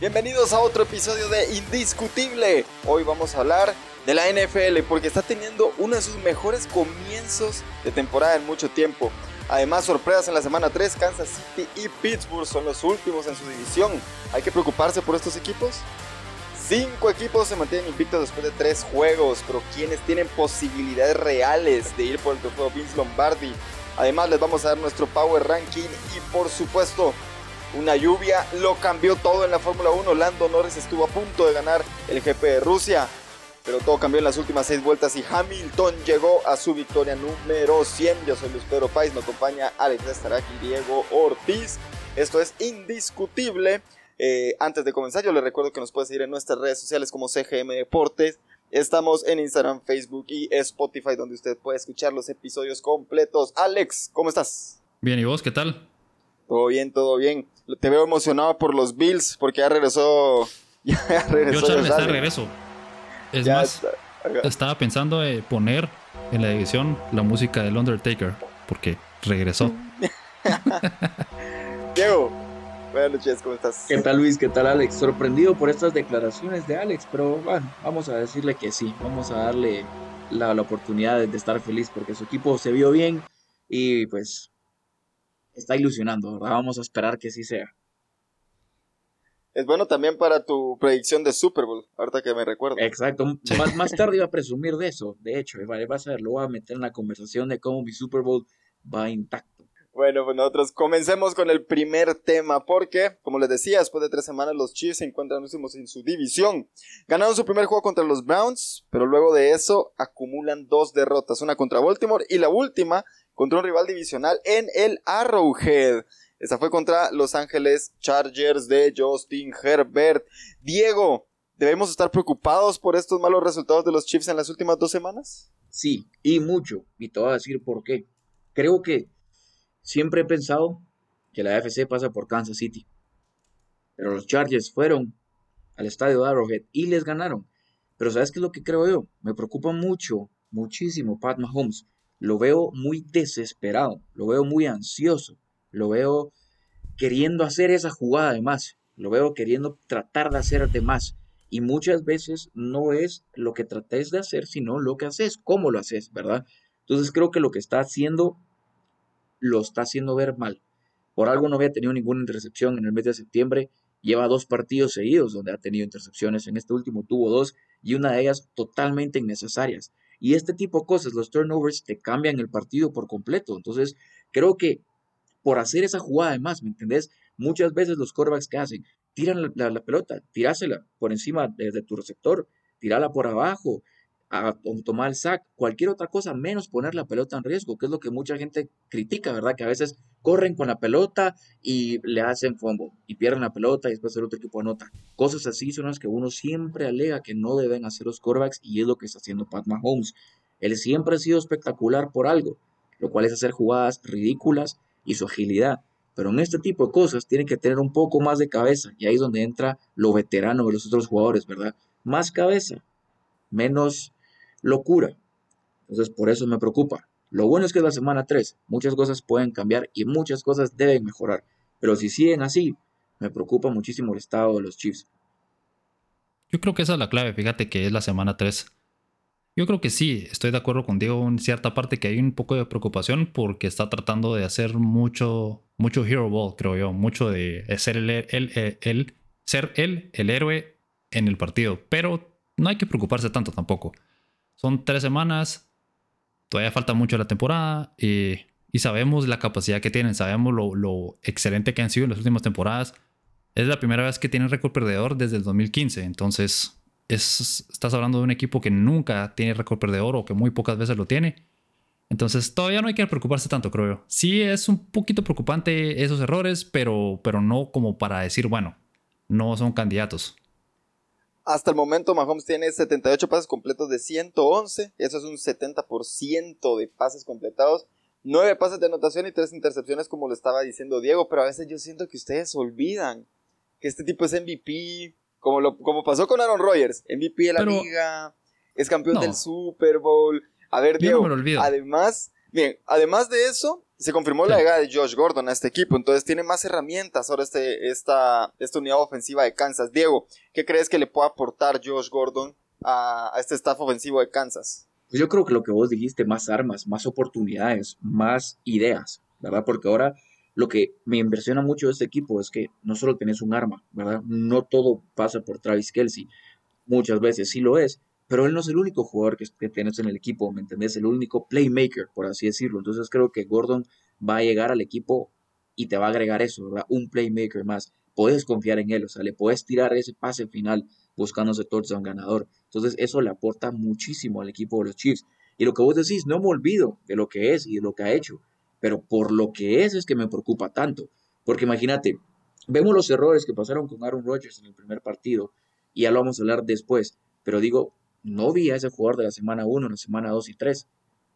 Bienvenidos a otro episodio de Indiscutible. Hoy vamos a hablar de la NFL porque está teniendo uno de sus mejores comienzos de temporada en mucho tiempo. Además, sorpresas en la semana 3, Kansas City y Pittsburgh son los últimos en su división. ¿Hay que preocuparse por estos equipos? Cinco equipos se mantienen invictos después de tres juegos, pero quienes tienen posibilidades reales de ir por el trofeo Vince Lombardi. Además, les vamos a dar nuestro Power Ranking y, por supuesto, una lluvia lo cambió todo en la Fórmula 1. Lando Norris estuvo a punto de ganar el GP de Rusia, pero todo cambió en las últimas seis vueltas y Hamilton llegó a su victoria número 100. Yo soy Luis Pedro Pais, me acompaña Alex Estarak y Diego Ortiz. Esto es indiscutible. Eh, antes de comenzar, yo les recuerdo que nos puedes seguir en nuestras redes sociales como CGM Deportes. Estamos en Instagram, Facebook y Spotify, donde usted puede escuchar los episodios completos. Alex, ¿cómo estás? Bien, ¿y vos qué tal? Todo bien, todo bien. Te veo emocionado por los Bills, porque ya regresó. Ya regresó. Yo Charles está de regreso. Es más, estaba pensando en poner en la edición la música del Undertaker, porque regresó. Diego, Buenas noches, ¿cómo estás? ¿Qué tal Luis? ¿Qué tal Alex? Sorprendido por estas declaraciones de Alex, pero bueno, vamos a decirle que sí, vamos a darle la, oportunidad de estar feliz porque su equipo se vio bien y pues está ilusionando, ¿verdad? Vamos a esperar que sí sea. Es bueno también para tu predicción de Super Bowl, ahorita que me recuerdo. Exacto, más, más tarde iba a presumir de eso, de hecho, vas a ver, lo voy a meter en la conversación de cómo mi Super Bowl va intacto. Bueno, pues nosotros comencemos con el primer tema, porque, como les decía, después de tres semanas los Chiefs se encuentran últimos en su división. Ganaron su primer juego contra los Browns, pero luego de eso acumulan dos derrotas, una contra Baltimore y la última contra un rival divisional en el Arrowhead. Esa fue contra Los Ángeles Chargers de Justin Herbert. Diego, ¿debemos estar preocupados por estos malos resultados de los Chiefs en las últimas dos semanas? Sí, y mucho. Y te voy a decir por qué. Creo que Siempre he pensado que la AFC pasa por Kansas City. Pero los Chargers fueron al estadio de Arrowhead y les ganaron. Pero ¿sabes qué es lo que creo yo? Me preocupa mucho, muchísimo Pat Mahomes. Lo veo muy desesperado, lo veo muy ansioso, lo veo queriendo hacer esa jugada de más, lo veo queriendo tratar de hacer de más. Y muchas veces no es lo que trates de hacer, sino lo que haces, cómo lo haces, ¿verdad? Entonces creo que lo que está haciendo lo está haciendo ver mal. Por algo no había tenido ninguna intercepción en el mes de septiembre. Lleva dos partidos seguidos donde ha tenido intercepciones. En este último tuvo dos y una de ellas totalmente innecesarias. Y este tipo de cosas, los turnovers, te cambian el partido por completo. Entonces, creo que por hacer esa jugada además, ¿me entendés? Muchas veces los quarterbacks que hacen, tiran la, pelota, tirásela por encima de, de tu receptor, tirala por abajo, a tomar el sack, cualquier otra cosa menos poner la pelota en riesgo, que es lo que mucha gente critica, ¿verdad? Que a veces corren con la pelota y le hacen fumble y pierden la pelota y después el otro equipo anota. Cosas así son las que uno siempre alega que no deben hacer los quarterbacks y es lo que está haciendo Pat Mahomes. Él siempre ha sido espectacular por algo, lo cual es hacer jugadas ridículas y su agilidad. Pero en este tipo de cosas tiene que tener un poco más de cabeza y ahí es donde entra lo veterano de los otros jugadores, ¿verdad? Más cabeza, menos locura. Entonces, por eso me preocupa. Lo bueno es que es la semana 3, muchas cosas pueden cambiar y muchas cosas deben mejorar. Pero si siguen así, me preocupa muchísimo el estado de los Chiefs. Yo creo que esa es la clave, fíjate que es la semana 3. Yo creo que sí, estoy de acuerdo con Diego en cierta parte que hay un poco de preocupación porque está tratando de hacer mucho, mucho hero ball, creo yo, mucho de ser el, el, ser él el héroe en el partido, pero no hay que preocuparse tanto tampoco. Son tres semanas, todavía falta mucho la temporada y, sabemos la capacidad que tienen, sabemos lo, excelente que han sido en las últimas temporadas. Es la primera vez que tienen récord perdedor desde el 2015, entonces es, estás hablando de un equipo que nunca tiene récord perdedor o que muy pocas veces lo tiene. Entonces todavía no hay que preocuparse tanto, creo yo. Sí es un poquito preocupante esos errores, pero, pero no como para decir, bueno, no son candidatos. Hasta el momento Mahomes tiene 78 pases completos de 111. Eso es un 70% de pases completados. 9 pases de anotación y 3 intercepciones como lo estaba diciendo Diego. Pero a veces yo siento que ustedes olvidan que este tipo es MVP. Como, lo, como pasó con Aaron Rodgers. MVP de la liga. Es campeón del Super Bowl. A ver, Diego. además, bien, además de eso, Se confirmó la llegada de Josh Gordon a este equipo, entonces tiene más herramientas ahora este, esta, esta unidad ofensiva de Kansas. Diego, ¿qué crees que le puede aportar Josh Gordon a, a este staff ofensivo de Kansas? Pues yo creo que lo que vos dijiste, más armas, más oportunidades, más ideas, ¿verdad? Porque ahora lo que me impresiona mucho de este equipo es que no solo tenés un arma, ¿verdad? No todo pasa por Travis Kelsey. Muchas veces sí lo es, pero él no es el único jugador que, que tienes en el equipo, ¿me entendés? El único playmaker, por así decirlo. Entonces creo que Gordon va a llegar al equipo y te va a agregar eso, ¿verdad? Un playmaker más. Puedes confiar en él, o sea, le puedes tirar ese pase final buscando ese touchdown ganador. Entonces eso le aporta muchísimo al equipo de los Chiefs. Y lo que vos decís, no me olvido de lo que es y de lo que ha hecho pero por lo que es es que me preocupa tanto. Porque imagínate, vemos los errores que pasaron con Aaron Rodgers en el primer partido y ya lo vamos a hablar después, pero digo, no vi a ese jugador de la semana 1, en la semana 2 y 3,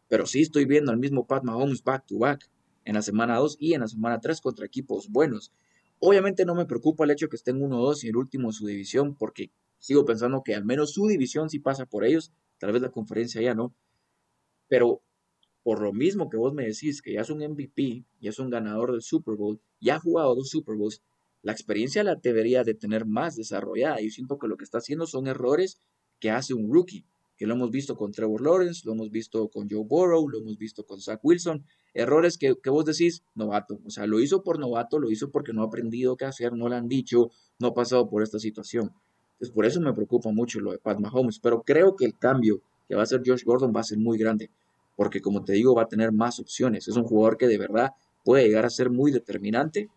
pero sí estoy viendo al mismo Pat Mahomes back to back en la semana 2 y en la semana 3 contra equipos buenos. Obviamente no me preocupa el hecho que estén 1-2 y el último en su división, porque sigo pensando que al menos su división sí pasa por ellos, tal vez la conferencia ya no, pero por lo mismo que vos me decís que ya es un MVP, ya es un ganador del Super Bowl, ya ha jugado dos Super Bowls, la experiencia la debería de tener más desarrollada. Yo siento que lo que está haciendo son errores que hace un rookie, que lo hemos visto con Trevor Lawrence, lo hemos visto con Joe Burrow, lo hemos visto con Zach Wilson, errores que, que vos decís, novato, o sea, lo hizo por novato, lo hizo porque no ha aprendido qué hacer, no le han dicho, no ha pasado por esta situación. Entonces, por eso me preocupa mucho lo de Pat Mahomes, pero creo que el cambio que va a hacer Josh Gordon va a ser muy grande porque como te digo va a tener más opciones. Es un jugador que de verdad puede llegar a ser muy determinante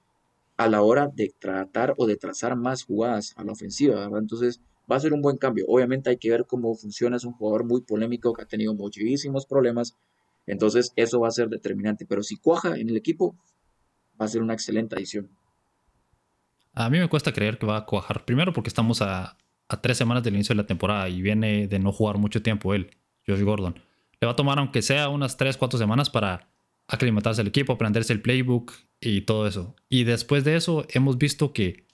a la hora de tratar o de trazar más jugadas a la ofensiva, ¿verdad? Entonces va a ser un buen cambio. Obviamente hay que ver cómo funciona, es un jugador muy polémico que ha tenido muchísimos problemas, entonces eso va a ser determinante, pero si cuaja en el equipo, va a ser una excelente adición. A mí me cuesta creer que va a cuajar, primero porque estamos a, a tres semanas del inicio de la temporada y viene de no jugar mucho tiempo él, Josh Gordon. Le va a tomar aunque sea unas 3, 4 semanas para aclimatarse al equipo, aprenderse el playbook y todo eso. Y después de eso hemos visto que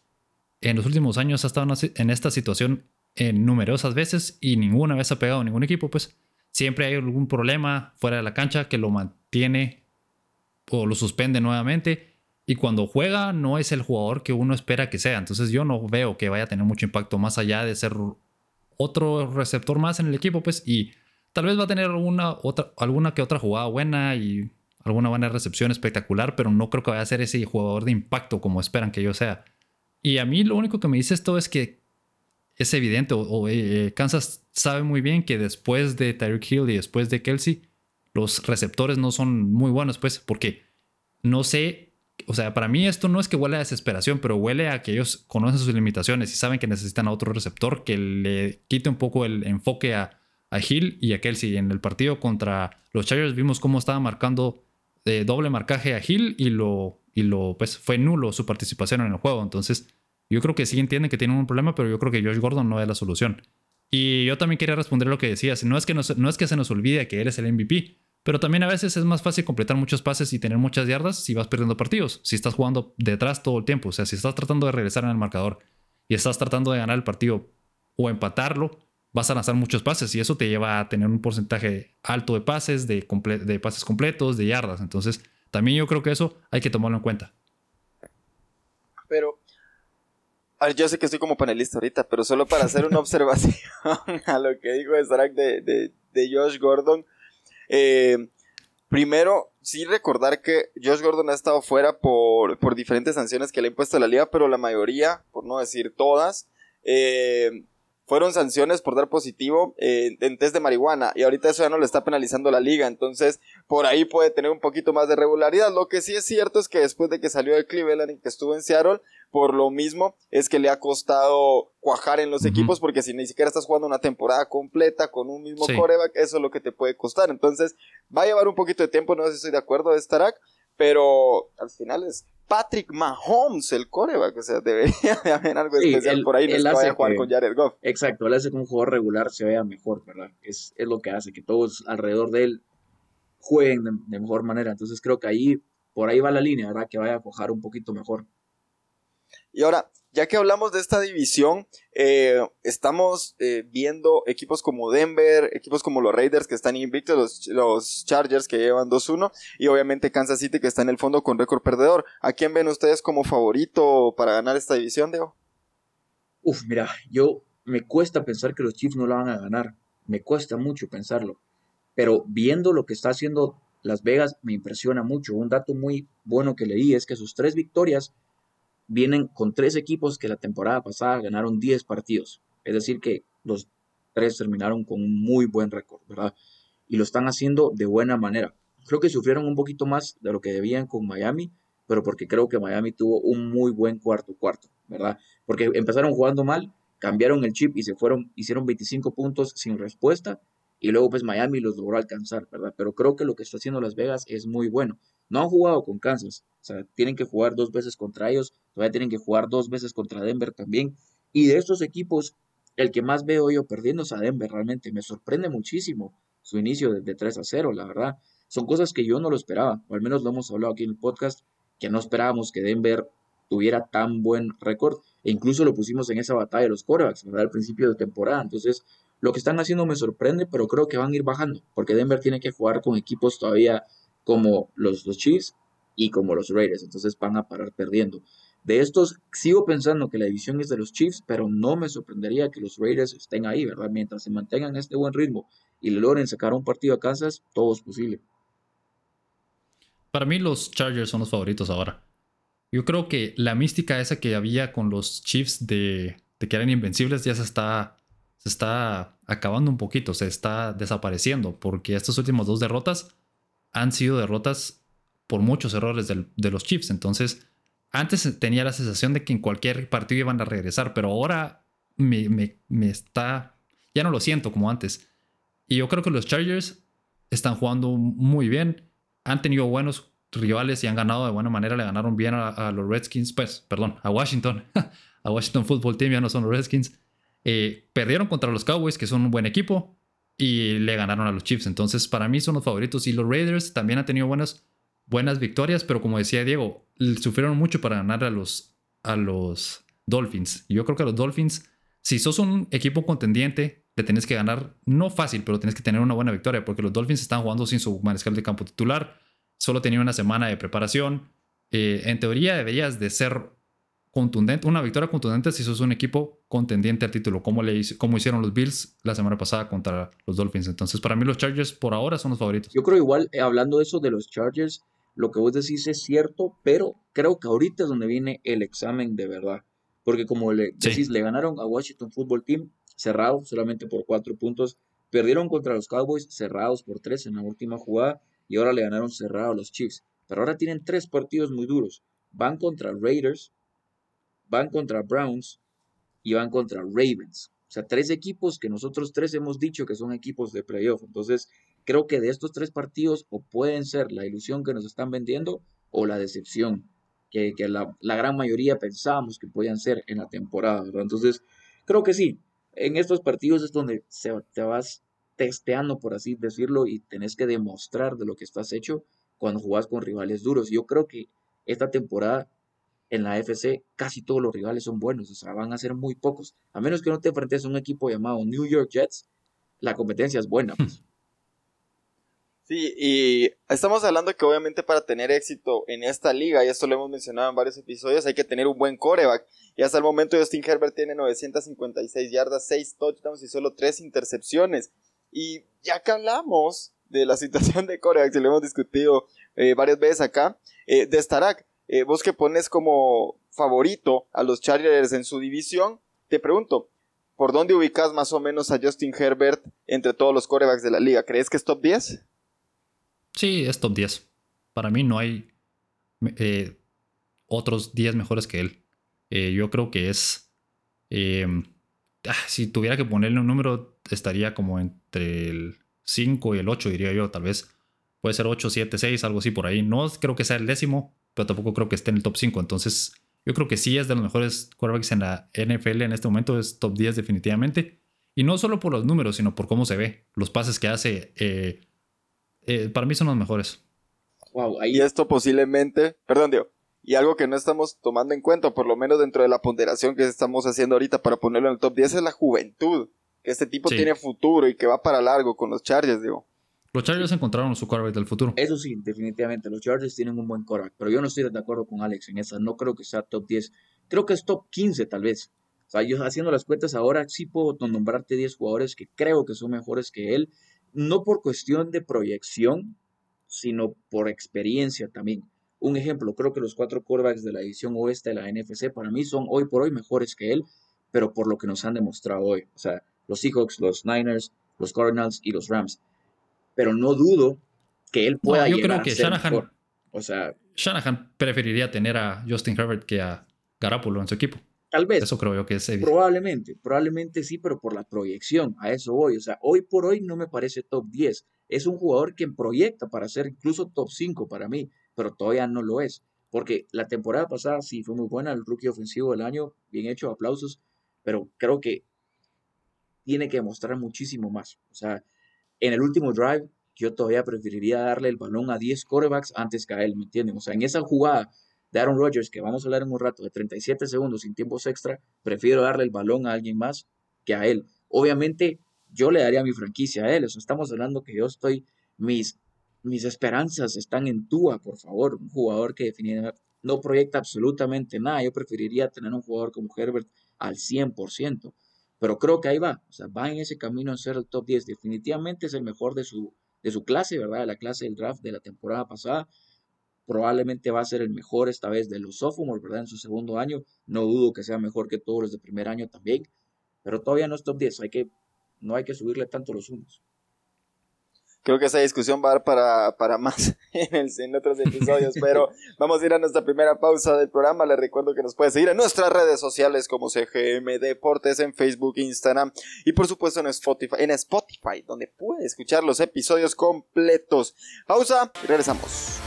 en los últimos años ha estado en esta situación en numerosas veces y ninguna vez ha pegado ningún equipo, pues siempre hay algún problema fuera de la cancha que lo mantiene o lo suspende nuevamente. Y cuando juega no es el jugador que uno espera que sea. Entonces yo no veo que vaya a tener mucho impacto más allá de ser otro receptor más en el equipo, pues. Y Tal vez va a tener alguna, otra, alguna que otra jugada buena y alguna buena recepción espectacular, pero no creo que vaya a ser ese jugador de impacto como esperan que yo sea. Y a mí lo único que me dice esto es que es evidente, o, eh, Kansas sabe muy bien que después de Tyreek Hill y después de Kelsey, los receptores no son muy buenos, pues, porque no sé, o sea, para mí esto no es que huele a desesperación, pero huele a que ellos conocen sus limitaciones y saben que necesitan a otro receptor que le quite un poco el enfoque a a Hill y a Kelsey. En el partido contra los Chargers vimos cómo estaba marcando eh, doble marcaje a Hill y lo, y lo pues fue nulo su participación en el juego. Entonces, yo creo que sí entienden que tienen un problema, pero yo creo que Josh Gordon no es la solución. Y yo también quería responder lo que decías. No es que, no, es que se nos olvide que eres el MVP, pero también a veces es más fácil completar muchos pases y tener muchas yardas si vas perdiendo partidos, si estás jugando detrás todo el tiempo. O sea, si estás tratando de regresar en el marcador y estás tratando de ganar el partido o empatarlo, vas a lanzar muchos pases y eso te lleva a tener un porcentaje alto de pases, de, de pases completos, de yardas. Entonces, también yo creo que eso hay que tomarlo en cuenta. Pero, a ver, yo sé que estoy como panelista ahorita, pero solo para hacer una observación a lo que dijo de, de, de, Josh Gordon. Eh, primero, sí recordar que Josh Gordon ha estado fuera por, por diferentes sanciones que le ha impuesto la liga, pero la mayoría, por no decir todas, eh, fueron sanciones por dar positivo eh, en test de marihuana y ahorita eso ya no le está penalizando la liga, entonces por ahí puede tener un poquito más de regularidad. Lo que sí es cierto es que después de que salió de Cleveland y que estuvo en Seattle, por lo mismo es que le ha costado cuajar en los equipos porque si ni siquiera estás jugando una temporada completa con un mismo coreback, eso es lo que te puede costar. Entonces va a llevar un poquito de tiempo, no sé si estoy de acuerdo de Starak, pero al final es Patrick Mahomes, el coreback. O sea, debería de haber algo especial por ahí. No es jugar con Jared Goff. Exacto, él hace que un jugador regular se vea mejor, ¿verdad? Es, es lo que hace, que todos alrededor de él jueguen de, mejor manera. Entonces creo que ahí, por ahí va la línea, ¿verdad? Que vaya a cojar un poquito mejor. Y ahora, ya que hablamos de esta división, eh, estamos eh, viendo equipos como Denver, equipos como los Raiders que están invictos, los, los Chargers que llevan 2-1 y obviamente Kansas City que está en el fondo con récord perdedor. ¿A quién ven ustedes como favorito para ganar esta división, Diego? Uf, mira, yo me cuesta pensar que los Chiefs no la van a ganar. Me cuesta mucho pensarlo. Pero viendo lo que está haciendo Las Vegas, me impresiona mucho. Un dato muy bueno que leí es que sus tres victorias vienen con tres equipos que la temporada pasada ganaron 10 partidos. Es decir, que los tres terminaron con un muy buen récord, ¿verdad? Y lo están haciendo de buena manera. Creo que sufrieron un poquito más de lo que debían con Miami, pero porque creo que Miami tuvo un muy buen cuarto cuarto, ¿verdad? Porque empezaron jugando mal, cambiaron el chip y se fueron, hicieron 25 puntos sin respuesta y luego pues Miami los logró alcanzar, ¿verdad? Pero creo que lo que está haciendo Las Vegas es muy bueno. No han jugado con Kansas, o sea, tienen que jugar dos veces contra ellos, todavía tienen que jugar dos veces contra Denver también. Y de estos equipos, el que más veo yo perdiendo es a Denver, realmente. Me sorprende muchísimo su inicio de, 3 a 0, la verdad. Son cosas que yo no lo esperaba, o al menos lo hemos hablado aquí en el podcast, que no esperábamos que Denver tuviera tan buen récord, e incluso lo pusimos en esa batalla de los corebacks, ¿verdad? Al principio de temporada. Entonces, lo que están haciendo me sorprende, pero creo que van a ir bajando, porque Denver tiene que jugar con equipos todavía como los, Chiefs y como los Raiders, entonces van a parar perdiendo. De estos, sigo pensando que la división es de los Chiefs, pero no me sorprendería que los Raiders estén ahí, ¿verdad? Mientras se mantengan este buen ritmo y le logren sacar un partido a Kansas, todo es posible. Para mí los Chargers son los favoritos ahora. Yo creo que la mística esa que había con los Chiefs de, de que eran invencibles ya se está, se está acabando un poquito, se está desapareciendo, porque estas últimas dos derrotas han sido derrotas por muchos errores de los Chiefs. Entonces, antes tenía la sensación de que en cualquier partido iban a regresar, pero ahora me, está... Ya no lo siento como antes. Y yo creo que los Chargers están jugando muy bien. Han tenido buenos rivales y han ganado de buena manera. Le ganaron bien a, los Redskins, pues, perdón, a Washington. a Washington Football Team ya no son los Redskins. Eh, perdieron contra los Cowboys, que son un buen equipo y le ganaron a los Chiefs. Entonces, para mí son los favoritos. Y los Raiders también han tenido buenas, buenas victorias, pero como decía Diego, sufrieron mucho para ganar a los, a los Dolphins. Yo creo que a los Dolphins, si sos un equipo contendiente, le tenés que ganar, no fácil, pero tenés que tener una buena victoria, porque los Dolphins están jugando sin su mariscal de campo titular. Solo tenían una semana de preparación. Eh, en teoría deberías de ser contundente, una victoria contundente si sos un equipo contendiente al título, como, le, como hicieron los Bills la semana pasada contra los Dolphins. Entonces, para mí los Chargers por ahora son los favoritos. Yo creo igual, eh, hablando de eso de los Chargers, lo que vos decís es cierto, pero creo que ahorita es donde viene el examen de verdad. Porque como le decís, le ganaron a Washington Football Team cerrado solamente por cuatro puntos, perdieron contra los Cowboys cerrados por tres en la última jugada y ahora le ganaron cerrado a los Chiefs. Pero ahora tienen tres partidos muy duros. Van contra Raiders, van contra Browns y van contra Ravens. O sea, tres equipos que nosotros tres hemos dicho que son equipos de playoff. Entonces, creo que de estos tres partidos o pueden ser la ilusión que nos están vendiendo o la decepción que, la, gran mayoría pensábamos que podían ser en la temporada. Entonces, creo que sí. En estos partidos es donde se, te vas testeando, por así decirlo, y tenés que demostrar de lo que estás hecho cuando jugás con rivales duros. Yo creo que esta temporada en la FC casi todos los rivales son buenos, o sea, van a ser muy pocos. A menos que no te enfrentes a un equipo llamado New York Jets, la competencia es buena. Pues. Sí, y estamos hablando que obviamente para tener éxito en esta liga, y esto lo hemos mencionado en varios episodios, hay que tener un buen coreback. Y hasta el momento Justin Herbert tiene 956 yardas, 6 touchdowns y solo 3 intercepciones. Y ya que hablamos de la situación de coreback, y lo hemos discutido eh, varias veces acá, eh, de Starak, eh, vos que pones como favorito a los Chargers en su división, te pregunto, ¿por dónde ubicas más o menos a Justin Herbert entre todos los corebacks de la liga? ¿Crees que es top 10? Sí, es top 10. Para mí no hay eh, otros 10 mejores que él. Eh, yo creo que es... Ah, si tuviera que ponerle un número, estaría como entre el 5 y el 8, diría yo, tal vez. Puede ser 8, 7, 6, algo así por ahí. No creo que sea el décimo, pero tampoco creo que esté en el top 5. Entonces, yo creo que sí es de los mejores quarterbacks en la NFL en este momento, es top 10 definitivamente. Y no solo por los números, sino por cómo se ve, los pases que hace. Eh, eh, para mí son los mejores. Wow, ahí... Y esto posiblemente, perdón, Diego. Y algo que no estamos tomando en cuenta, por lo menos dentro de la ponderación que estamos haciendo ahorita para ponerlo en el top 10, es la juventud. Que este tipo tiene futuro y que va para largo con los Chargers, digo. Los Chargers encontraron su quarterback del futuro. Eso sí, definitivamente. Los Chargers tienen un buen quarterback. Pero yo no estoy de acuerdo con Alex en esa. No creo que sea top 10. Creo que es top 15 tal vez. O sea, yo haciendo las cuentas ahora sí puedo nombrarte 10 jugadores que creo que son mejores que él. No por cuestión de proyección, sino por experiencia también. Un ejemplo, creo que los cuatro quarterbacks de la edición oeste de la NFC para mí son hoy por hoy mejores que él, pero por lo que nos han demostrado hoy. O sea, los Seahawks, los Niners, los Cardinals y los Rams. Pero no dudo que él pueda yo llegar creo que a ser Shanahan, mejor. O sea, Shanahan preferiría tener a Justin Herbert que a Garapolo en su equipo. tal vez. Eso creo yo que es evidente. Probablemente, probablemente sí, pero por la proyección, a eso voy. O sea, hoy por hoy no me parece top 10. Es un jugador que proyecta para ser incluso top 5 para mí, pero todavía no lo es. Porque la temporada pasada sí fue muy buena, el rookie ofensivo del año, bien hecho, aplausos, pero creo que tiene que demostrar muchísimo más. O sea, en el último drive, yo todavía preferiría darle el balón a 10 quarterbacks antes que a él, ¿me entienden? O sea, en esa jugada de Aaron Rodgers, que vamos a hablar en un rato, de 37 segundos sin tiempos extra, prefiero darle el balón a alguien más que a él. Obviamente, yo le daría mi franquicia a él. Estamos hablando que yo estoy, mis, mis esperanzas están en Tua, por favor, un jugador que definitivamente no proyecta absolutamente nada. Yo preferiría tener un jugador como Herbert al 100%. Pero creo que ahí va, o sea, va en ese camino a ser el top 10. Definitivamente es el mejor de su, de su clase, ¿verdad? De la clase del draft de la temporada pasada. Probablemente va a ser el mejor esta vez de los sophomores, ¿verdad? En su segundo año. No dudo que sea mejor que todos los de primer año también. Pero todavía no es top 10. Hay que, no hay que subirle tanto los humos. Creo que esa discusión va a dar para, para más en, el, en otros episodios, pero vamos a ir a nuestra primera pausa del programa. Les recuerdo que nos puede seguir en nuestras redes sociales como CGM Deportes, en Facebook, Instagram y por supuesto en Spotify, en Spotify, donde puede escuchar los episodios completos. Pausa y regresamos.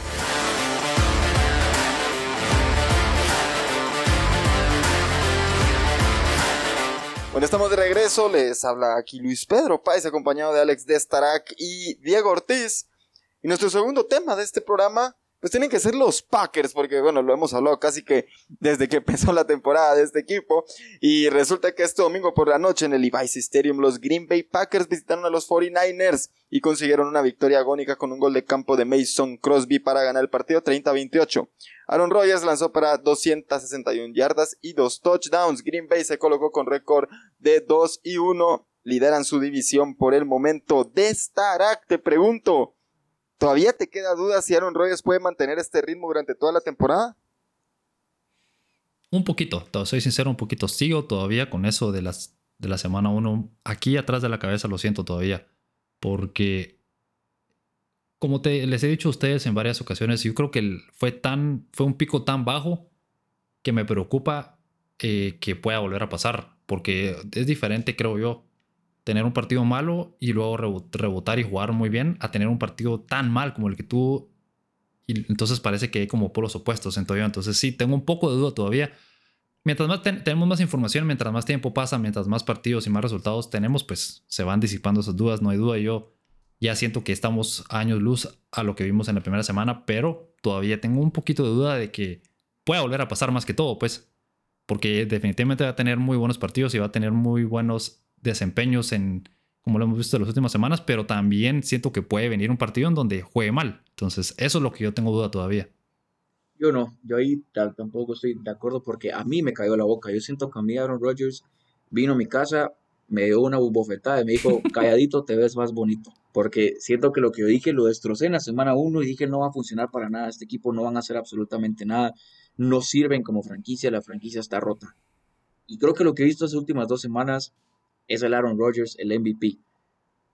Bueno, estamos de regreso, les habla aquí Luis Pedro Páez, acompañado de Alex Destarac y Diego Ortiz. Y nuestro segundo tema de este programa, pues tienen que ser los Packers, porque bueno, lo hemos hablado casi que desde que empezó la temporada de este equipo. Y resulta que este domingo por la noche en el Levi's Stadium, los Green Bay Packers visitaron a los 49ers y consiguieron una victoria agónica con un gol de campo de Mason Crosby para ganar el partido 30-28. Aaron Rodgers lanzó para 261 yardas y dos touchdowns. Green Bay se colocó con récord de 2 y 1. Lideran su división por el momento. De Starak, te pregunto, ¿todavía te queda duda si Aaron Rodgers puede mantener este ritmo durante toda la temporada? Un poquito, soy sincero, un poquito. Sigo todavía con eso de, las, de la semana 1. Aquí atrás de la cabeza lo siento todavía. Porque como te, les he dicho a ustedes en varias ocasiones, yo creo que fue, tan, fue un pico tan bajo que me preocupa eh, que pueda volver a pasar. Porque es diferente, creo yo, tener un partido malo y luego rebotar y jugar muy bien a tener un partido tan mal como el que tú. Y entonces parece que hay como polos opuestos en todo. Entonces sí, tengo un poco de duda todavía. Mientras más tenemos más información, mientras más tiempo pasa, mientras más partidos y más resultados tenemos, pues se van disipando esas dudas, no hay duda. Yo ya siento que estamos años luz a lo que vimos en la primera semana, pero todavía tengo un poquito de duda de que pueda volver a pasar más que todo, pues. Porque definitivamente va a tener muy buenos partidos y va a tener muy buenos desempeños en, como lo hemos visto en las últimas semanas, pero también siento que puede venir un partido en donde juegue mal. Entonces, eso es lo que yo tengo duda todavía. Yo no, yo ahí tampoco estoy de acuerdo porque a mí me cayó la boca. Yo siento que a mí Aaron Rodgers vino a mi casa, me dio una bofetada y me dijo, calladito te ves más bonito porque siento que lo que yo dije lo destrocé en la semana 1 y dije no va a funcionar para nada, este equipo no van a hacer absolutamente nada, no sirven como franquicia, la franquicia está rota. Y creo que lo que he visto estas últimas dos semanas es el Aaron Rodgers, el MVP.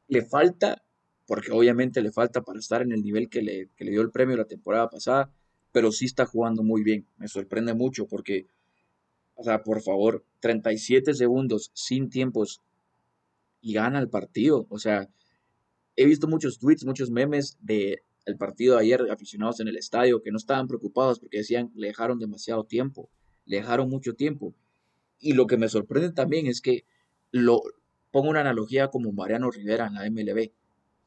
Le falta, porque obviamente le falta para estar en el nivel que le, que le dio el premio la temporada pasada, pero sí está jugando muy bien. Me sorprende mucho porque, o sea, por favor, 37 segundos sin tiempos y gana el partido. O sea, he visto muchos tweets, muchos memes de el partido de ayer, aficionados en el estadio, que no estaban preocupados porque decían, le dejaron demasiado tiempo, le dejaron mucho tiempo. Y lo que me sorprende también es que lo pongo una analogía como Mariano Rivera en la MLB.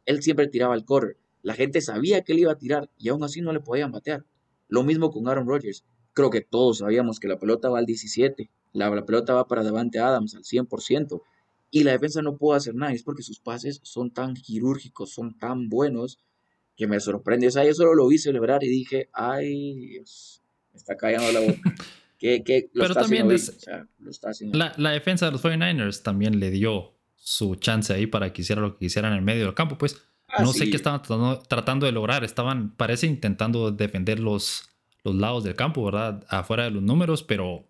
Él siempre tiraba el correr. La gente sabía que él iba a tirar y aún así no le podían batear. Lo mismo con Aaron Rodgers. creo que todos sabíamos que la pelota va al 17, la, pelota va para Devante Adams al 100%, y la defensa no puede hacer nada, es porque sus pases son tan quirúrgicos, son tan buenos, que me sorprende. O sea, yo solo lo vi celebrar y dije, ay, Dios, me está cayendo la boca. que, que lo Pero está también es- bien, o sea, lo está haciendo La, la defensa de los 49ers también le dio su chance ahí para que hiciera lo que quisiera en el medio del campo. Pues Ah, no sé qué estaban tratando, tratando de lograr. Estaban, parece, intentando defender los, los lados del campo, ¿verdad? Afuera de los números, pero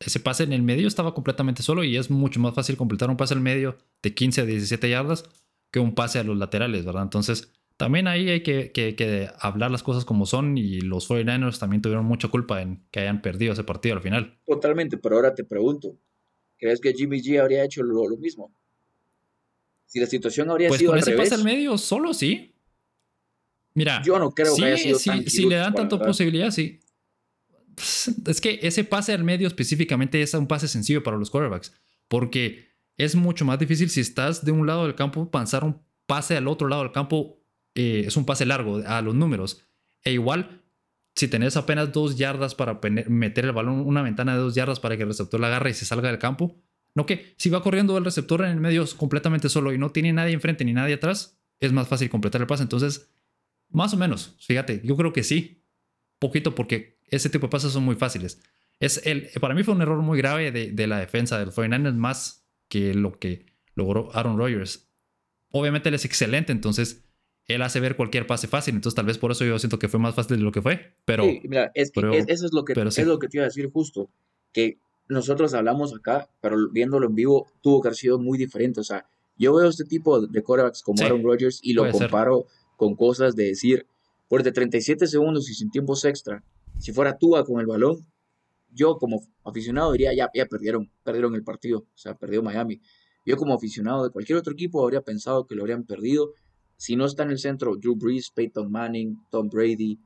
ese pase en el medio estaba completamente solo y es mucho más fácil completar un pase al medio de 15 a 17 yardas que un pase a los laterales, ¿verdad? Entonces, también ahí hay que, que- que hablar las cosas como son y los 49ers también tuvieron mucha culpa en que hayan perdido ese partido al final. Totalmente, pero ahora te pregunto, ¿crees que Jimmy G habría hecho lo, lo mismo? Si la situación habría Pues sido con al ese revés, pase al medio solo sí. Mira, yo no creo sí, que haya sido sí, tan si le dan tanta posibilidad, sí. Es que ese pase al medio específicamente es un pase sencillo para los quarterbacks. Porque es mucho más difícil si estás de un lado del campo, pasar un pase al otro lado del campo eh, es un pase largo a los números. E igual, si tenés apenas dos yardas para meter el balón, una ventana de dos yardas para que el receptor la agarre y se salga del campo. No que si va corriendo el receptor en el medio completamente solo y no tiene nadie enfrente ni nadie atrás, es más fácil completar el pase. Entonces, más o menos, fíjate, yo creo que sí. Poquito porque ese tipo de pases son muy fáciles. Es el, para mí fue un error muy grave de, de la defensa del 49ers más que lo que logró Aaron Rodgers. Obviamente él es excelente, entonces él hace ver cualquier pase fácil, entonces tal vez por eso yo siento que fue más fácil de lo que fue, pero Sí, mira, es que pero- es- eso es lo que pero sí. es lo que te iba a decir justo, que nosotros hablamos acá, pero viéndolo en vivo tuvo que haber sido muy diferente. O sea, yo veo este tipo de quarterbacks como Sí, Aaron Rodgers y lo ser. comparo con cosas de decir, por de 37 segundos y sin tiempos extra, si fuera Tua con el balón, yo como aficionado diría, ya, ya perdieron, perdieron el partido, o sea, perdió Miami. Yo como aficionado de cualquier otro equipo habría pensado que lo habrían perdido. Si no está en el centro, Drew Brees, Peyton Manning, Tom Brady,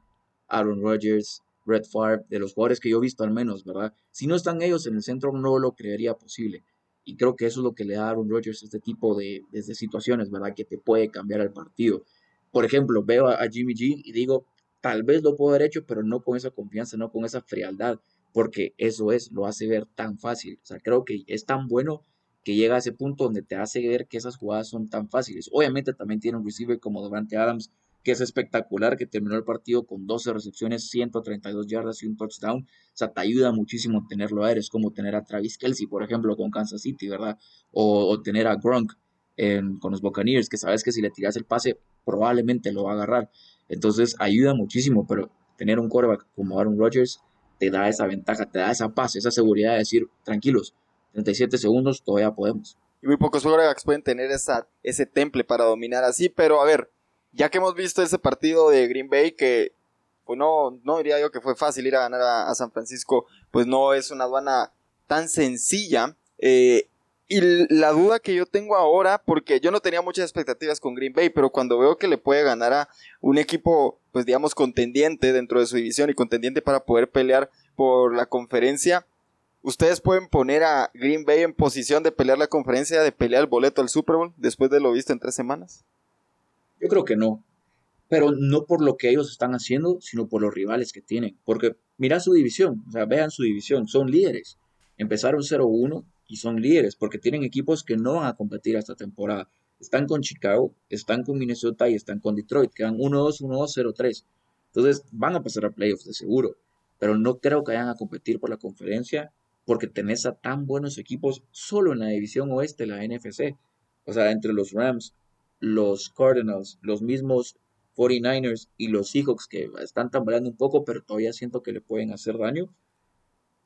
Aaron Rodgers, Brett Favre, de los jugadores que yo he visto al menos, ¿verdad? Si no están ellos en el centro, no lo creería posible. Y creo que eso es lo que le da a Aaron Rodgers este tipo de, de- situaciones, ¿verdad? Que te puede cambiar el partido. Por ejemplo, veo a, a Jimmy G y digo, tal vez lo puedo haber hecho, pero no con esa confianza, no con esa frialdad, porque eso es, lo hace ver tan fácil. O sea, creo que es tan bueno que llega a ese punto donde te hace ver que esas jugadas son tan fáciles. Obviamente también tiene un receiver como Devante Adams, que es espectacular, que terminó el partido con 12 recepciones, 132 yardas y un touchdown. O sea, te ayuda muchísimo tenerlo a él. Es como tener a Travis Kelsey, por ejemplo, con Kansas City, ¿verdad? O, tener a Gronk con los Buccaneers, que sabes que si le tiras el pase, probablemente lo va a agarrar. Entonces, ayuda muchísimo, pero tener un quarterback como Aaron Rodgers te da esa ventaja, te da esa paz, esa seguridad de decir, tranquilos, 37 segundos, todavía podemos. Y muy pocos quarterbacks pueden tener esa, ese temple para dominar así. Pero a ver, ya que hemos visto ese partido de Green Bay, que pues no, no diría yo que fue fácil ir a ganar a, San Francisco, pues no es una aduana tan sencilla. eh, y la duda que yo tengo ahora, porque yo no tenía muchas expectativas con Green Bay, pero cuando veo que le puede ganar a un equipo, pues digamos, contendiente dentro de su división y contendiente para poder pelear por la conferencia, ¿Ustedes pueden poner a Green Bay en posición de pelear la conferencia, de pelear el boleto al Super Bowl después de lo visto en tres semanas? Yo creo que no. Pero no por lo que ellos están haciendo, sino por los rivales que tienen. Porque mira su división, o sea, vean su división, son líderes. Empezaron 0-1 y son líderes porque tienen equipos que no van a competir esta temporada. Están con Chicago, están con Minnesota y están con Detroit. Quedan 1-2, 1-2, 0-3. Entonces van a pasar a playoffs de seguro. Pero no creo que vayan a competir por la conferencia porque tenés a tan buenos equipos solo en la división oeste, la NFC. O sea, entre los Rams, los Cardinals, los mismos 49ers y los Seahawks que están tambaleando un poco, pero todavía siento que le pueden hacer daño.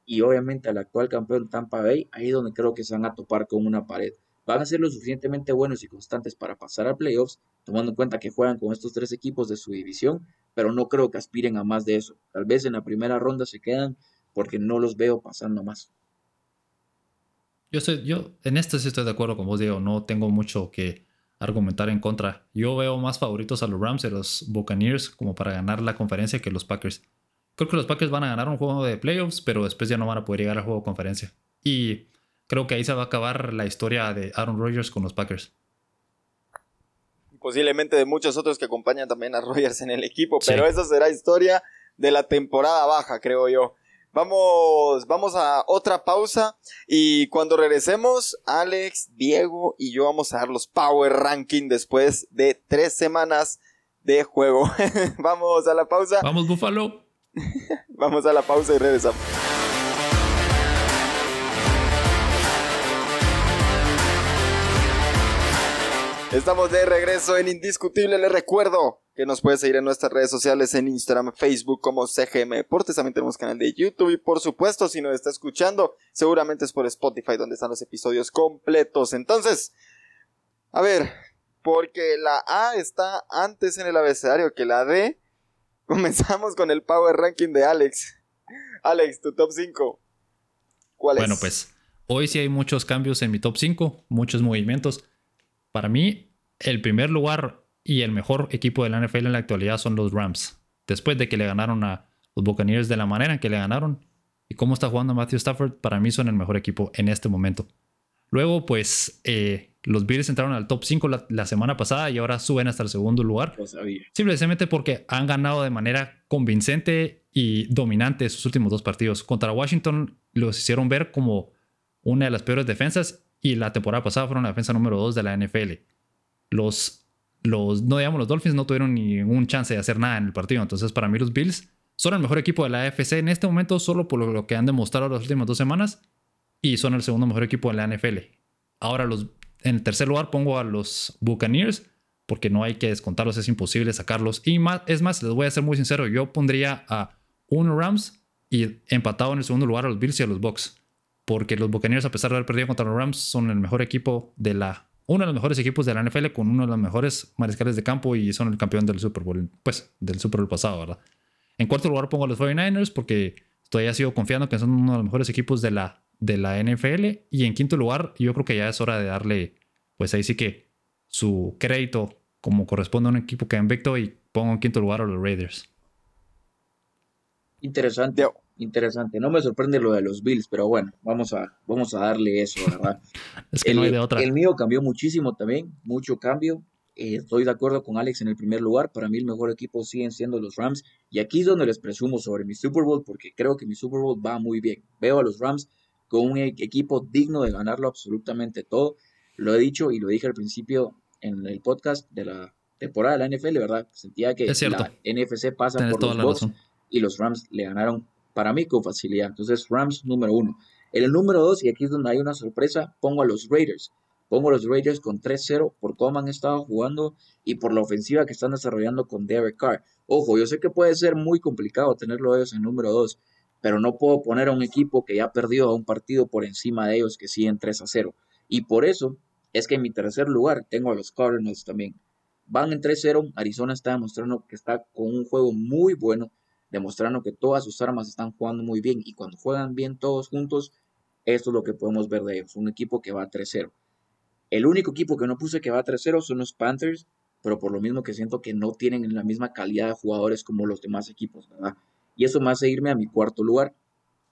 Y obviamente al actual campeón Tampa Bay, ahí es donde creo que se van a topar con una pared. Van a ser lo suficientemente buenos y constantes para pasar a playoffs, tomando en cuenta que juegan con estos tres equipos de su división, pero no creo que aspiren a más de eso. Tal vez en la primera ronda se quedan porque no los veo pasando más. Yo, estoy, yo en esto sí estoy de acuerdo con vos, Diego. No tengo mucho que argumentar en contra. Yo veo más favoritos a los Rams y a los Buccaneers como para ganar la conferencia que los Packers. Creo que los Packers van a ganar un juego de playoffs, pero después ya no van a poder llegar al juego de conferencia. Y creo que ahí se va a acabar la historia de Aaron Rodgers con los Packers. Posiblemente de muchos otros que acompañan también a Rogers en el equipo, Sí. pero esa será historia de la temporada baja, creo yo. Vamos, vamos a otra pausa y cuando regresemos, Alex, Diego y yo vamos a dar los Power Ranking después de tres semanas de juego. vamos a la pausa. Vamos, Búfalo. vamos a la pausa y regresamos. Estamos de regreso en Indiscutible. Les recuerdo que nos puedes seguir en nuestras redes sociales en Instagram, Facebook como CGM Deportes. También tenemos canal de YouTube y por supuesto si nos está escuchando, seguramente es por Spotify donde están los episodios completos. Entonces, a ver, porque la A está antes en el abecedario que la D, comenzamos con el Power Ranking de Alex. Alex, tu top 5. ¿Cuál es? Bueno, pues hoy sí hay muchos cambios en mi top 5, muchos movimientos. Para mí, el primer lugar y el mejor equipo de la NFL en la actualidad son los Rams. Después de que le ganaron a los Buccaneers de la manera en que le ganaron y cómo está jugando Matthew Stafford, para mí son el mejor equipo en este momento. Luego, pues, eh, los Bills entraron al top 5 la, semana pasada y ahora suben hasta el segundo lugar. Simplemente porque han ganado de manera convincente y dominante sus últimos dos partidos. Contra Washington los hicieron ver como una de las peores defensas y la temporada pasada fueron la defensa número 2 de la NFL. Los, los, no digamos, los Dolphins no tuvieron ningún chance de hacer nada en el partido. Entonces, para mí, los Bills son el mejor equipo de la AFC en este momento, solo por lo que han demostrado las últimas dos semanas. Y son el segundo mejor equipo de la NFL. Ahora, los, en el tercer lugar pongo a los Buccaneers, porque no hay que descontarlos, es imposible sacarlos. Y más, es más, les voy a ser muy sincero, yo pondría a un Rams y empatado en el segundo lugar a los Bills y a los Bucks porque los Buccaneers, a pesar de haber perdido contra los Rams, son el mejor equipo de la. Uno de los mejores equipos de la NFL con uno de los mejores mariscales de campo y son el campeón del Super Bowl, pues, del Super Bowl pasado, ¿verdad? En cuarto lugar pongo a los 49ers porque todavía sigo confiando que son uno de los mejores equipos de la, de la NFL. Y en quinto lugar, yo creo que ya es hora de darle, pues ahí sí que su crédito como corresponde a un equipo que ha invicto y pongo en quinto lugar a los Raiders. Interesante interesante. No me sorprende lo de los Bills, pero bueno, vamos a, vamos a darle eso, ¿verdad? es que el, no hay de otra. El mío cambió muchísimo también, mucho cambio. Eh, estoy de acuerdo con Alex en el primer lugar. Para mí el mejor equipo siguen siendo los Rams. Y aquí es donde les presumo sobre mi Super Bowl, porque creo que mi Super Bowl va muy bien. Veo a los Rams con un e-, equipo digno de ganarlo absolutamente todo. Lo he dicho y lo dije al principio en el podcast de la temporada de la NFL, ¿verdad? Sentía que la NFC pasa por los Bucks y los Rams le ganaron para mí con facilidad. Entonces, Rams número uno. En el número dos, y aquí es donde hay una sorpresa, pongo a los Raiders. Pongo a los Raiders con 3-0 por cómo han estado jugando y por la ofensiva que están desarrollando con Derek Carr. Ojo, yo sé que puede ser muy complicado tenerlo ellos en número dos, pero no puedo poner a un equipo que ya ha perdido a un partido por encima de ellos que siguen 3 0. Y por eso es que en mi tercer lugar tengo a los Cardinals también. Van en 3-0, Arizona está demostrando que está con un juego muy bueno, demostrando que todas sus armas están jugando muy bien y cuando juegan bien todos juntos, esto es lo que podemos ver de ellos, un equipo que va 3-0. El único equipo que no puse que va 3-0 son los Panthers, pero por lo mismo que siento que no tienen la misma calidad de jugadores como los demás equipos, ¿verdad? Y eso me hace irme a mi cuarto lugar.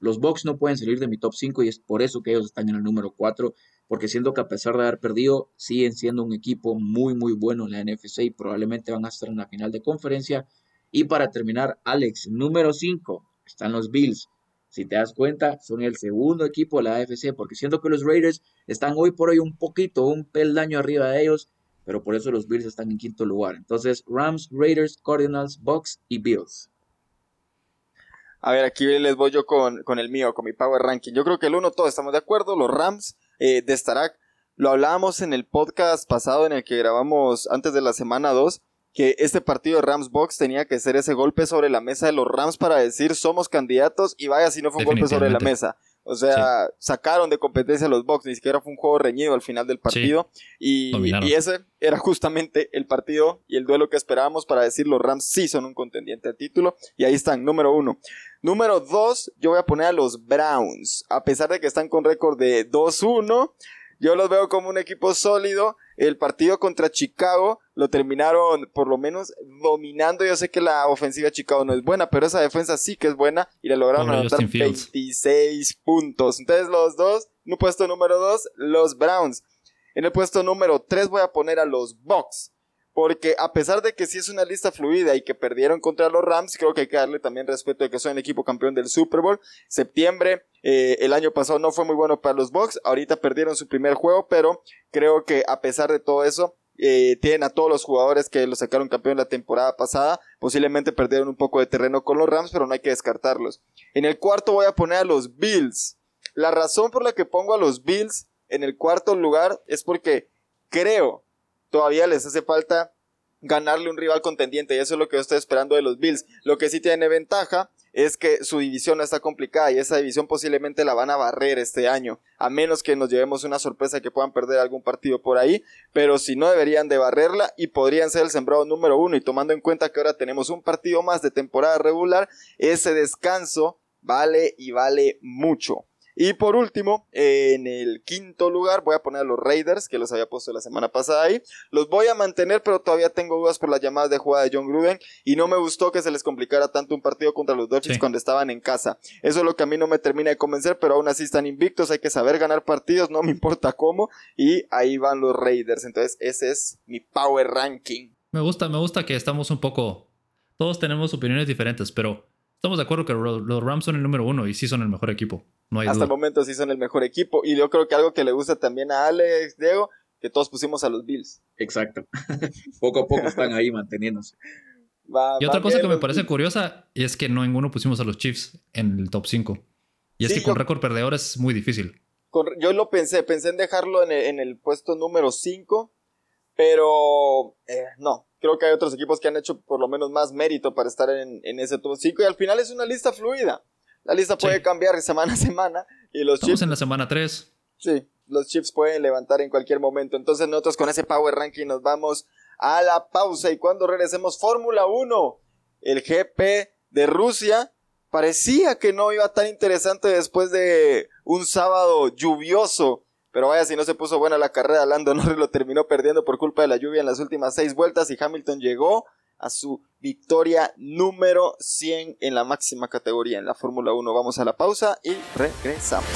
Los Bucks no pueden salir de mi top 5 y es por eso que ellos están en el número 4, porque siento que a pesar de haber perdido, siguen siendo un equipo muy, muy bueno en la NFC y probablemente van a estar en la final de conferencia y para terminar, Alex, número 5, están los Bills. Si te das cuenta, son el segundo equipo de la AFC, porque siento que los Raiders están hoy por hoy un poquito, un peldaño arriba de ellos, pero por eso los Bills están en quinto lugar. Entonces, Rams, Raiders, Cardinals, Bucks y Bills. A ver, aquí les voy yo con, con el mío, con mi Power Ranking. Yo creo que el uno todos estamos de acuerdo. Los Rams eh, de Starak, lo hablábamos en el podcast pasado en el que grabamos antes de la semana 2 que este partido de Rams Box tenía que ser ese golpe sobre la mesa de los Rams para decir somos candidatos y vaya si no fue un golpe sobre la mesa. O sea, sacaron de competencia a los Bucks, ni siquiera fue un juego reñido al final del partido. Y, y, ese era justamente el partido y el duelo que esperábamos para decir los Rams sí son un contendiente al título. Y ahí están, número uno. Número dos, yo voy a poner a los Browns. A pesar de que están con récord de 2-1, yo los veo como un equipo sólido. El partido contra Chicago lo terminaron por lo menos dominando. Yo sé que la ofensiva de Chicago no es buena, pero esa defensa sí que es buena y le lograron anotar 26 puntos. Entonces los dos, en un puesto número 2, los Browns. En el puesto número 3 voy a poner a los Bucks. porque a pesar de que sí es una lista fluida y que perdieron contra los Rams, creo que hay que darle también respeto de que son el equipo campeón del Super Bowl. Septiembre, eh, el año pasado no fue muy bueno para los Bucks, ahorita perdieron su primer juego, pero creo que a pesar de todo eso, eh, tienen a todos los jugadores que lo sacaron campeón la temporada pasada. Posiblemente perdieron un poco de terreno con los Rams, pero no hay que descartarlos. En el cuarto voy a poner a los Bills. La razón por la que pongo a los Bills en el cuarto lugar es porque creo todavía les hace falta ganarle un rival contendiente y eso es lo que yo estoy esperando de los Bills. Lo que sí tiene ventaja es que su división está complicada y esa división posiblemente la van a barrer este año, a menos que nos llevemos una sorpresa que puedan perder algún partido por ahí, pero si no deberían de barrerla y podrían ser el sembrado número uno y tomando en cuenta que ahora tenemos un partido más de temporada regular, ese descanso vale y vale mucho. Y por último, en el quinto lugar voy a poner a los Raiders, que los había puesto la semana pasada ahí. Los voy a mantener, pero todavía tengo dudas por las llamadas de jugada de John Gruden. Y no me gustó que se les complicara tanto un partido contra los Dolphins cuando estaban en casa. Eso es lo que a mí no me termina de convencer, pero aún así están invictos. Hay que saber ganar partidos, no me importa cómo. Y ahí van los Raiders. Entonces, ese es mi power ranking. Me gusta, me gusta que estamos un poco. Todos tenemos opiniones diferentes, pero estamos de acuerdo que los Rams son el número uno y sí son el mejor equipo. Hasta el momento sí son el mejor equipo. Y yo creo que algo que le gusta también a Alex, Diego, que todos pusimos a los Bills. Exacto. poco a poco están ahí manteniéndose. y otra cosa que me parece curiosa es que no ninguno pusimos a los Chiefs en el top 5. Y es que con récord perdedor es muy difícil. yo lo pensé, pensé en dejarlo en el, puesto número 5, pero eh, no. Creo que hay otros equipos que han hecho por lo menos más mérito para estar en, en ese top 5 y al final es una lista fluida. La lista puede cambiar semana a semana y los Estamos en la semana 3. Sí, los Chiefs pueden levantar en cualquier momento. Entonces nosotros con ese Power Ranking nos vamos a la pausa y cuando regresemos Fórmula 1, el GP de Rusia parecía que no iba tan interesante después de un sábado lluvioso. Pero vaya, si no se puso buena la carrera, Lando Norris lo terminó perdiendo por culpa de la lluvia en las últimas seis vueltas y Hamilton llegó a su victoria número 100 en la máxima categoría en la Fórmula 1. Vamos a la pausa y regresamos.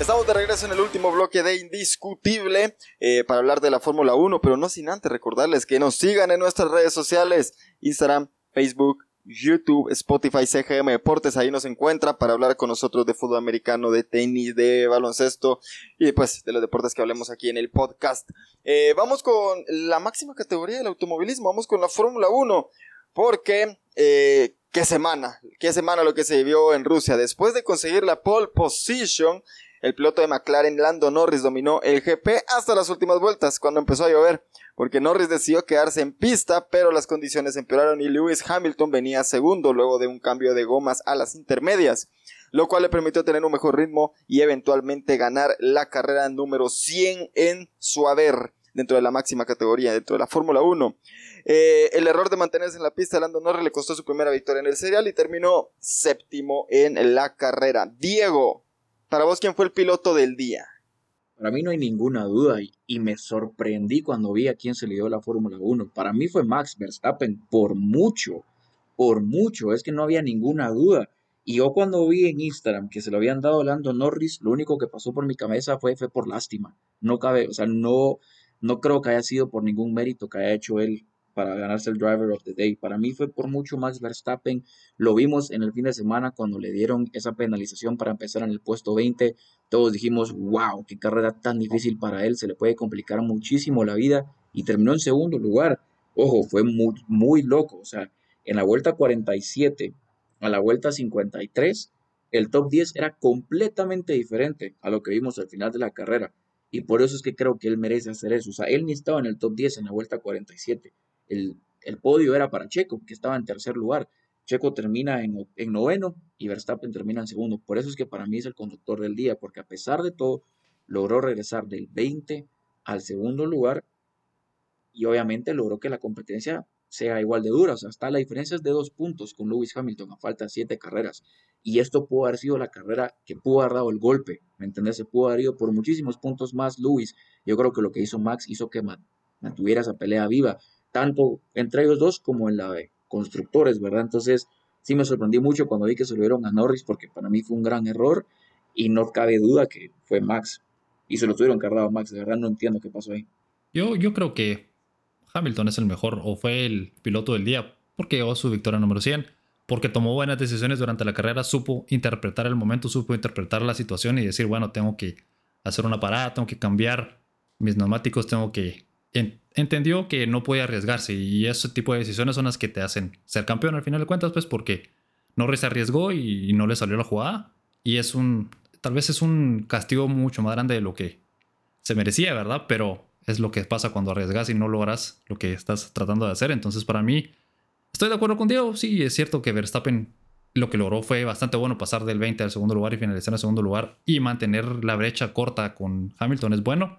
Estamos de regreso en el último bloque de Indiscutible eh, para hablar de la Fórmula 1, pero no sin antes recordarles que nos sigan en nuestras redes sociales, Instagram, Facebook, YouTube, Spotify, CGM Deportes, ahí nos encuentra para hablar con nosotros de fútbol americano, de tenis, de baloncesto y pues de los deportes que hablemos aquí en el podcast. Eh, vamos con la máxima categoría del automovilismo, vamos con la Fórmula 1, porque eh, qué semana, qué semana lo que se vivió en Rusia. Después de conseguir la pole position, el piloto de McLaren Lando Norris dominó el GP hasta las últimas vueltas, cuando empezó a llover porque Norris decidió quedarse en pista, pero las condiciones empeoraron y Lewis Hamilton venía segundo luego de un cambio de gomas a las intermedias, lo cual le permitió tener un mejor ritmo y eventualmente ganar la carrera número 100 en su haber dentro de la máxima categoría, dentro de la Fórmula 1. Eh, el error de mantenerse en la pista Lando Norris le costó su primera victoria en el serial y terminó séptimo en la carrera. Diego, para vos, ¿quién fue el piloto del día? Para mí no hay ninguna duda y, me sorprendí cuando vi a quién se le dio la Fórmula 1. Para mí fue Max Verstappen por mucho, por mucho, es que no había ninguna duda. Y yo cuando vi en Instagram que se lo habían dado a Lando Norris, lo único que pasó por mi cabeza fue, fue por lástima. No cabe, o sea, no, no creo que haya sido por ningún mérito que haya hecho él para ganarse el Driver of the Day. Para mí fue por mucho Max Verstappen. Lo vimos en el fin de semana cuando le dieron esa penalización para empezar en el puesto 20. Todos dijimos, wow, qué carrera tan difícil para él. Se le puede complicar muchísimo la vida. Y terminó en segundo lugar. Ojo, fue muy, muy loco. O sea, en la vuelta 47 a la vuelta 53, el top 10 era completamente diferente a lo que vimos al final de la carrera. Y por eso es que creo que él merece hacer eso. O sea, él ni estaba en el top 10 en la vuelta 47 el, podio era para Checo, que estaba en tercer lugar. Checo termina en, noveno y Verstappen termina en segundo. Por eso es que para mí es el conductor del día, porque a pesar de todo, logró regresar del 20 al segundo lugar y obviamente logró que la competencia sea igual de dura. O sea, hasta la diferencia es de dos puntos con Lewis Hamilton a falta de siete carreras. Y esto pudo haber sido la carrera que pudo haber dado el golpe. ¿Me entendés? Se pudo haber ido por muchísimos puntos más Lewis. Yo creo que lo que hizo Max hizo que mantuviera esa pelea viva tanto entre ellos dos como en la de constructores, ¿verdad? Entonces, sí me sorprendí mucho cuando vi que se lo a Norris porque para mí fue un gran error y no cabe duda que fue Max. Y se lo tuvieron cargado a Max, verdad no entiendo qué pasó ahí. Yo, yo creo que Hamilton es el mejor o fue el piloto del día porque llegó a su victoria número 100, porque tomó buenas decisiones durante la carrera, supo interpretar el momento, supo interpretar la situación y decir, bueno, tengo que hacer una parada, tengo que cambiar mis neumáticos, tengo que... entendió que no puede arriesgarse y ese tipo de decisiones son las que te hacen ser campeón al final de cuentas, pues porque Norris arriesgó y no le salió la jugada y es un... Tal vez es un castigo mucho más grande de lo que se merecía, ¿verdad? Pero es lo que pasa cuando arriesgas y no logras lo que estás tratando de hacer. Entonces, para mí, estoy de acuerdo con Diego. Sí, es cierto que Verstappen lo que logró fue bastante bueno pasar del 20 al segundo lugar y finalizar en el segundo lugar y mantener la brecha corta con Hamilton es bueno.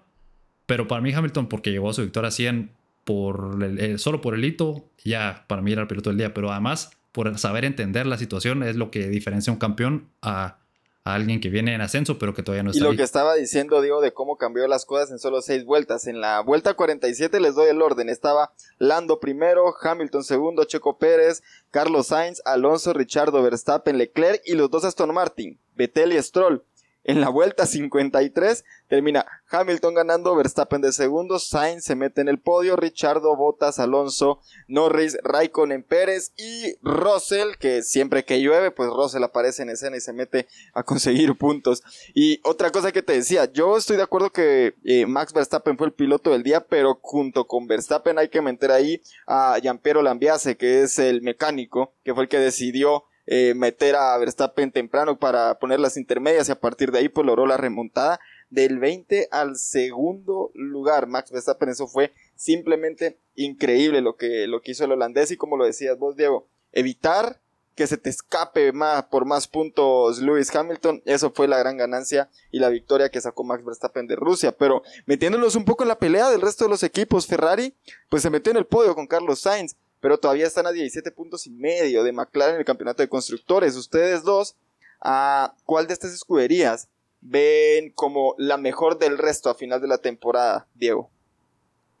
Pero para mí Hamilton, porque llegó a su victoria 100 por solo por el hito, ya para mí era el piloto del día. Pero además, por saber entender la situación, es lo que diferencia a un campeón a a alguien que viene en ascenso, pero que todavía no está. Y lo que estaba diciendo, digo, de cómo cambió las cosas en solo seis vueltas. En la vuelta 47 les doy el orden. Estaba Lando primero, Hamilton segundo, Checo Pérez, Carlos Sainz, Alonso, Richardo, Verstappen, Leclerc y los dos Aston Martin, Vettel y Stroll. En la vuelta 53 termina Hamilton ganando, Verstappen de segundo, Sainz se mete en el podio, Richardo, Bottas, Alonso, Norris, Raikkonen, Pérez y Russell, que siempre que llueve, pues Russell aparece en escena y se mete a conseguir puntos. Y otra cosa que te decía, yo estoy de acuerdo que eh, Max Verstappen fue el piloto del día, pero junto con Verstappen hay que meter ahí a Giampiero Lambiase, que es el mecánico, que fue el que decidió eh, meter a Verstappen temprano para poner las intermedias y a partir de ahí pues logró la remontada del 20 al segundo lugar. Max Verstappen, eso fue simplemente increíble lo que, lo que hizo el holandés y como lo decías vos, Diego, evitar que se te escape más, por más puntos Lewis Hamilton, eso fue la gran ganancia y la victoria que sacó Max Verstappen de Rusia, pero metiéndolos un poco en la pelea del resto de los equipos, Ferrari pues se metió en el podio con Carlos Sainz, pero todavía están a 17 puntos y medio de McLaren en el campeonato de constructores. Ustedes dos, ¿a cuál de estas escuderías ven como la mejor del resto a final de la temporada, Diego?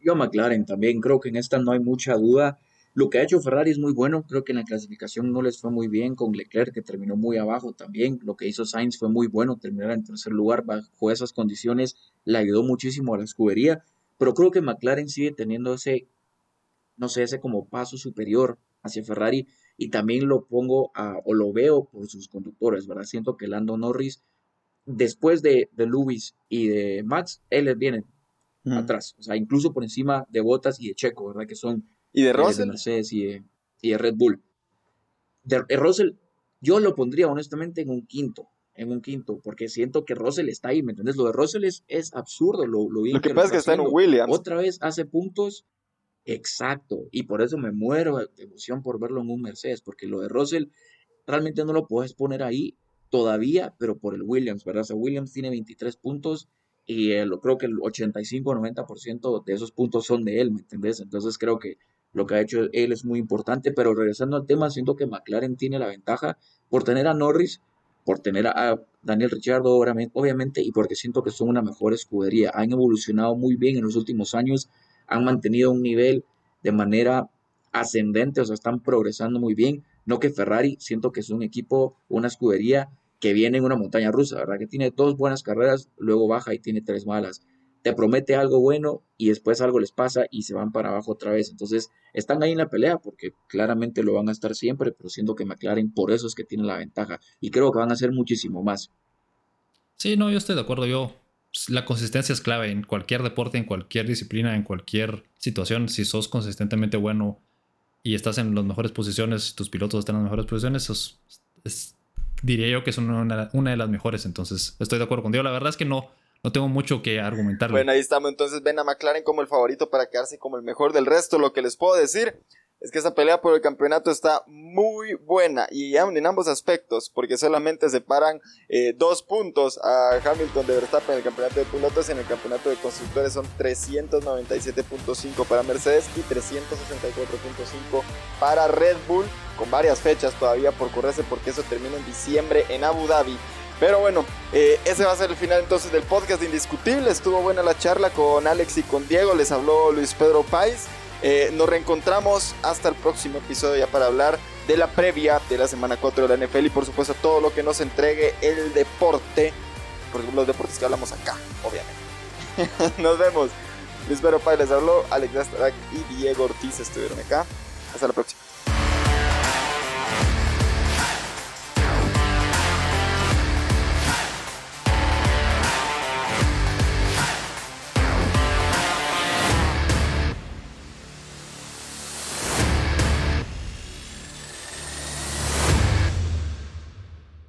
Yo McLaren también, creo que en esta no hay mucha duda. Lo que ha hecho Ferrari es muy bueno, creo que en la clasificación no les fue muy bien con Leclerc, que terminó muy abajo también. Lo que hizo Sainz fue muy bueno, terminar en tercer lugar bajo esas condiciones le ayudó muchísimo a la escudería, pero creo que McLaren sigue teniendo ese no sé, ese como paso superior hacia Ferrari y también lo pongo a, o lo veo por sus conductores, ¿verdad? Siento que Lando Norris, después de, de Lewis y de Max, él viene atrás, o sea, incluso por encima de Bottas y de Checo, ¿verdad? Que son ¿Y de, eh, Russell? Mercedes y de, Red Bull. De, Russell, yo lo pondría honestamente en un quinto, en un quinto, porque siento que Russell está ahí, ¿me entiendes? Lo de Russell es, es absurdo, lo, lo, lo que, pasa es que está en Williams. Otra vez hace puntos Exacto, y por eso me muero de emoción por verlo en un Mercedes, porque lo de Russell realmente no lo puedes poner ahí todavía, pero por el Williams, ¿verdad? O sea, Williams tiene 23 puntos y lo creo que el 85-90% de esos puntos son de él, ¿me entendés? Entonces creo que lo que ha hecho él es muy importante, pero regresando al tema, siento que McLaren tiene la ventaja por tener a Norris, por tener a Daniel Ricciardo, obviamente, y porque siento que son una mejor escudería. Han evolucionado muy bien en los últimos años han mantenido un nivel de manera ascendente, o sea, están progresando muy bien. No que Ferrari, siento que es un equipo, una escudería que viene en una montaña rusa, ¿verdad? Que tiene dos buenas carreras, luego baja y tiene tres malas. Te promete algo bueno y después algo les pasa y se van para abajo otra vez. Entonces, están ahí en la pelea porque claramente lo van a estar siempre, pero siento que McLaren por eso es que tiene la ventaja y creo que van a ser muchísimo más. Sí, no, yo estoy de acuerdo. Yo la consistencia es clave en cualquier deporte, en cualquier disciplina, en cualquier situación. Si sos consistentemente bueno y estás en las mejores posiciones, tus pilotos están en las mejores posiciones, diría yo que es una, de las mejores. Entonces, estoy de acuerdo contigo. La verdad es que no, no tengo mucho que argumentar. Bueno, ahí estamos. Entonces, ven a McLaren como el favorito para quedarse como el mejor del resto. Lo que les puedo decir es que esa pelea por el campeonato está muy buena y en ambos aspectos, porque solamente separan eh, dos puntos a Hamilton de Verstappen en el campeonato de pilotos y en el campeonato de constructores son 397.5 para Mercedes y 364.5 para Red Bull, con varias fechas todavía por correrse porque eso termina en diciembre en Abu Dhabi. Pero bueno, eh, ese va a ser el final entonces del podcast Indiscutible. Estuvo buena la charla con Alex y con Diego. Les habló Luis Pedro Páez. Eh, nos reencontramos hasta el próximo episodio ya para hablar de la previa de la semana 4 de la NFL y por supuesto todo lo que nos entregue el deporte por los deportes que hablamos acá, obviamente. Nos vemos. Luis Vero Pai les habló, Alex Astarak y Diego Ortiz estuvieron acá. Hasta la próxima.